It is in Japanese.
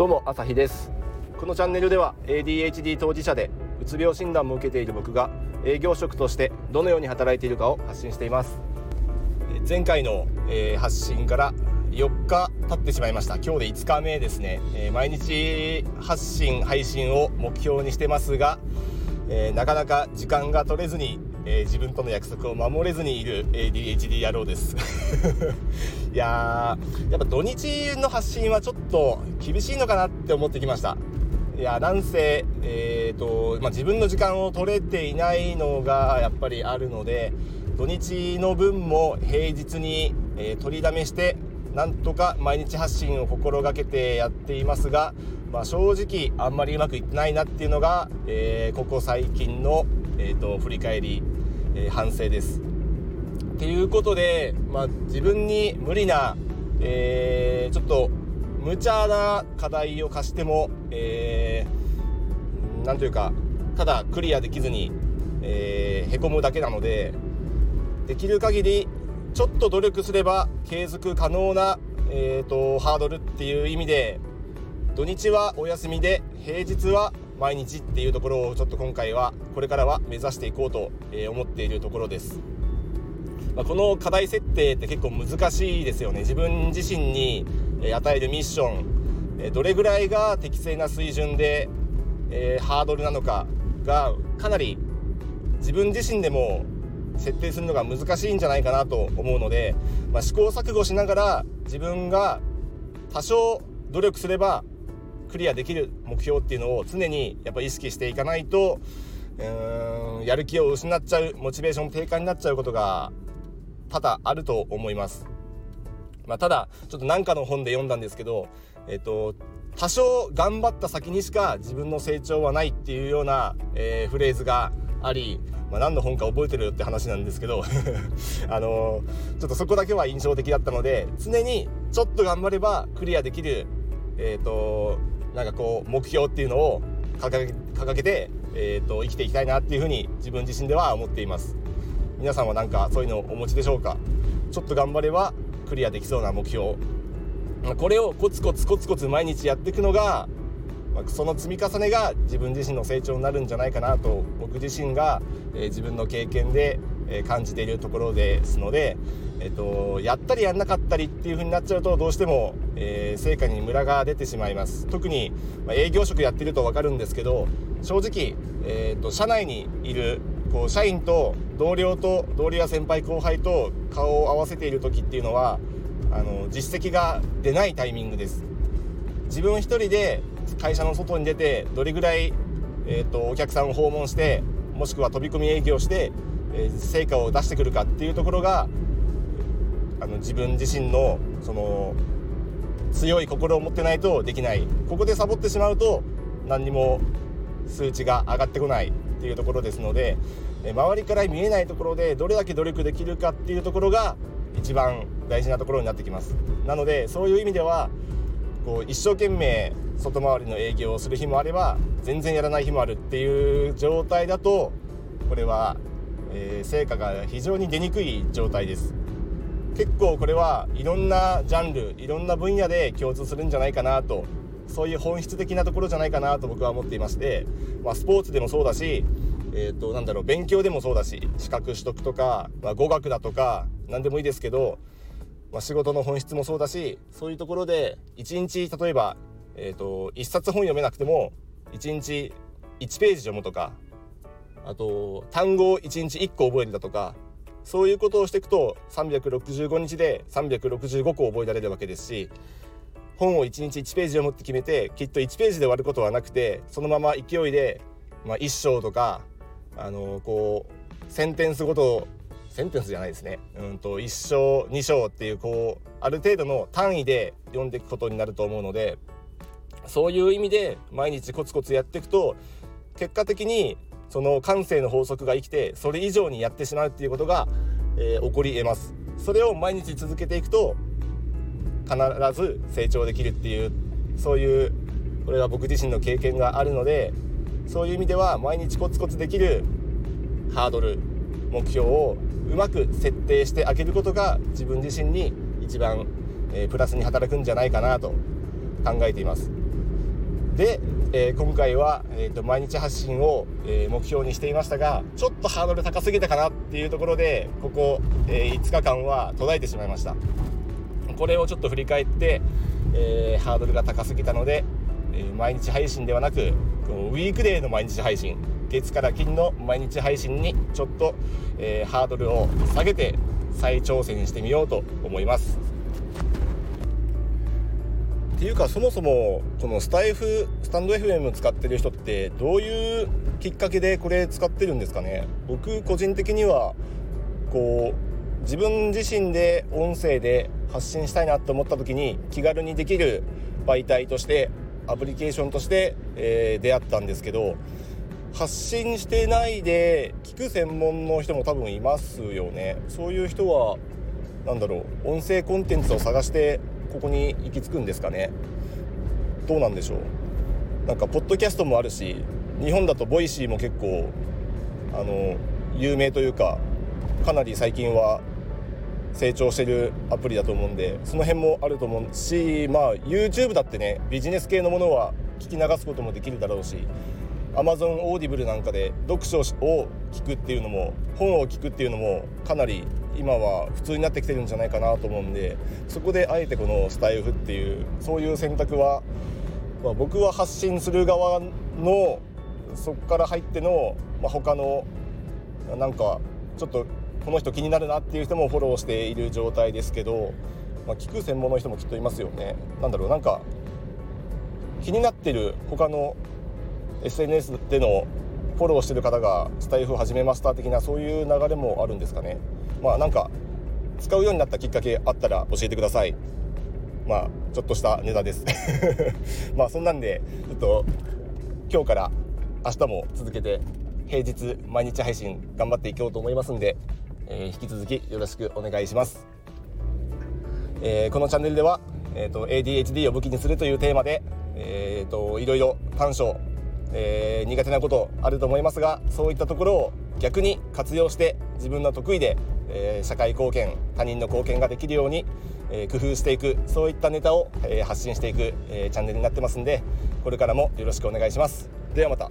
どうも朝日です。このチャンネルでは ADHD 当事者でうつ病診断も受けている僕が営業職としてどのように働いているかを発信しています。前回の、えー、発信から4日経ってしまいました。今日で5日目ですね、えー、毎日発信配信を目標にしてますが、えー、なかなか時間が取れずに、え自分との約束を守れずにいる ADHD 野郎です。いやーやっぱ土日の発信はちょっと厳しいのかなって思ってきましたいやなんせ、えーとまあ、自分の時間を取れていないのがやっぱりあるので土日の分も平日に、えー、取りだめしてなんとか毎日発信を心がけてやっていますが、まあ、正直あんまりうまくいってないなっていうのが、えー、ここ最近の、えーと、振り返り、えー、反省です。ていうことで、まあ、自分に無理な、えー、ちょっと無茶な課題を課しても、えー、というかただクリアできずに、えー、へこむだけなのでできる限りちょっと努力すれば継続可能な、えーと、ハードルっていう意味で土日はお休みで平日は毎日っていうところをちょっと今回はこれからは目指していこうと思っているところです。まあ、この課題設定って結構難しいですよね。自分自身に与えるミッション。どれぐらいが適正な水準で、えー、ハードルなのかがかなり自分自身でも設定するのが難しいんじゃないかなと思うので、まあ、試行錯誤しながら自分が多少努力すればクリアできる目標っていうのを常にやっぱ意識していかないとうーんやる気を失っちゃうモチベーション低下になっちゃうことが多々あると思います。まあ、ただちょっと何かの本で読んだんですけど、えっと、多少頑張った先にしか自分の成長はないっていうような、えー、フレーズがありまあ、何の本か覚えてるよって話なんですけど あのー、ちょっとそこだけは印象的だったので常にちょっと頑張ればクリアできる、えーと、なんかこう目標っていうのを掲げて、えーと、生きていきたいなっていうふうに自分自身では思っています皆さんは何かそういうのをお持ちでしょうか？ちょっと頑張ればクリアできそうな目標。これをコツコツコツコツ毎日やっていくのが、その積み重ねが自分自身の成長になるんじゃないかなと僕自身が、え、自分の経験で、え、感じているところですので、えーと、やったりやんなかったりっていう風になっちゃうとどうしても、え、成果にムラが出てしまいます。特に、ま、営業職やってると分かるんですけど正直、えーと、社内にいるこう社員と同僚と同僚や先輩後輩と顔を合わせている時っていうのはあの実績が出ないタイミングです。自分一人で会社の外に出てどれぐらい、えーと、お客さんを訪問してもしくは飛び込み営業して、えー、成果を出してくるかっていうところがあの自分自身のその強い心を持ってないとできない。ここでサボってしまうと何にも数値が上がってこない。っていうところですので周りから見えないところでどれだけ努力できるかっていうところが一番大事なところになってきます。なのでそういう意味ではこう一生懸命外回りの営業をする日もあれば全然やらない日もあるっていう状態だとこれは、えー、成果が非常に出にくい状態です。結構これはいろんなジャンルいろんな分野で共通するんじゃないかなとそういう本質的なところじゃないかなと僕は思っていまして、まあ、スポーツでもそうだし、えー、となんだろう勉強でもそうだし資格取得とか、まあ、語学だとか何でもいいですけど、まあ、仕事の本質もそうだしそういうところで1日例えばえーと、1冊本読めなくても1日1ページ読むとかあと単語を1日1個覚えるだとかそういうことをしていくと365日で365個覚えられるわけですし本を1日1ページ読むって決めてきっと1ページで終わることはなくてそのまま勢いで、まあ、1章とかあのこうセンテンスごとセンテンスじゃないですね。うんと1章2章っていうこうある程度の単位で読んでいくことになると思うのでそういう意味で毎日コツコツやっていくと結果的にその感性の法則が生きてそれ以上にやってしまうっていうことが、えー、起こり得ます。それを毎日続けていくと必ず成長できるっていうそういうこれは僕自身の経験があるのでそういう意味では毎日コツコツできるハードル目標をうまく設定してあげることが自分自身に一番、えー、プラスに働くんじゃないかなと考えています。で、えー、今回は、えーと、毎日発信を、えー、目標にしていましたがちょっとハードル高すぎたかなっていうところでここ、え、5日間は途絶えてしまいました。これをちょっと振り返って、えハードルが高すぎたので、え毎日配信ではなくウィークデーの毎日配信月から金の毎日配信にちょっと、えハードルを下げて再挑戦してみようと思います。っていうかそもそもこのスタイフスタンド FM 使ってる人ってどういうきっかけでこれ使ってるんですかね？僕個人的にはこう自分自身で音声で発信したいなと思った時に気軽にできる媒体としてアプリケーションとして、えー、出会ったんですけど発信してないで聞く専門の人も多分いますよね。そういう人は何だろう音声コンテンツを探してここに行き着くんですかね。どうなんでしょう。なんかポッドキャストもあるし日本だと Voicy も結構あの有名というかかなり最近は成長してるアプリだと思うんでその辺もあると思うしまあ YouTube だってねビジネス系のものは聞き流すこともできるだろうし Amazon オーディブルなんかで読書を聞くっていうのも本を聞くっていうのもかなり今は普通になってきてるんじゃないかなと思うんでそこであえてこのスタエフっていうそういう選択は、まあ、僕は発信する側のそこから入っての、まあ、他のなんかちょっとこの人気になるなっていう人もフォローしている状態ですけど、まあ、聞く専門の人もきっといますよね。なんだろうなんか気になってる他の SNS でのフォローしてる方がスタイフを始めました的なそういう流れもあるんですかね。まあなんか使うようになったきっかけあったら教えてくださいまあちょっとしたネタです まあそんなんでちょっと今日から明日も続けて平日毎日配信頑張っていこうと思いますんで、えー、引き続きよろしくお願いします、えー、このチャンネルでは、えーと、ADHD を武器にするというテーマで、えーと、いろいろ短所、えー、苦手なことあると思いますがそういったところを逆に活用して自分の得意でえー、社会貢献他人の貢献ができるように、えー、工夫していくそういったネタを、えー、発信していく、えチャンネルになってますんでこれからもよろしくお願いします。ではまた。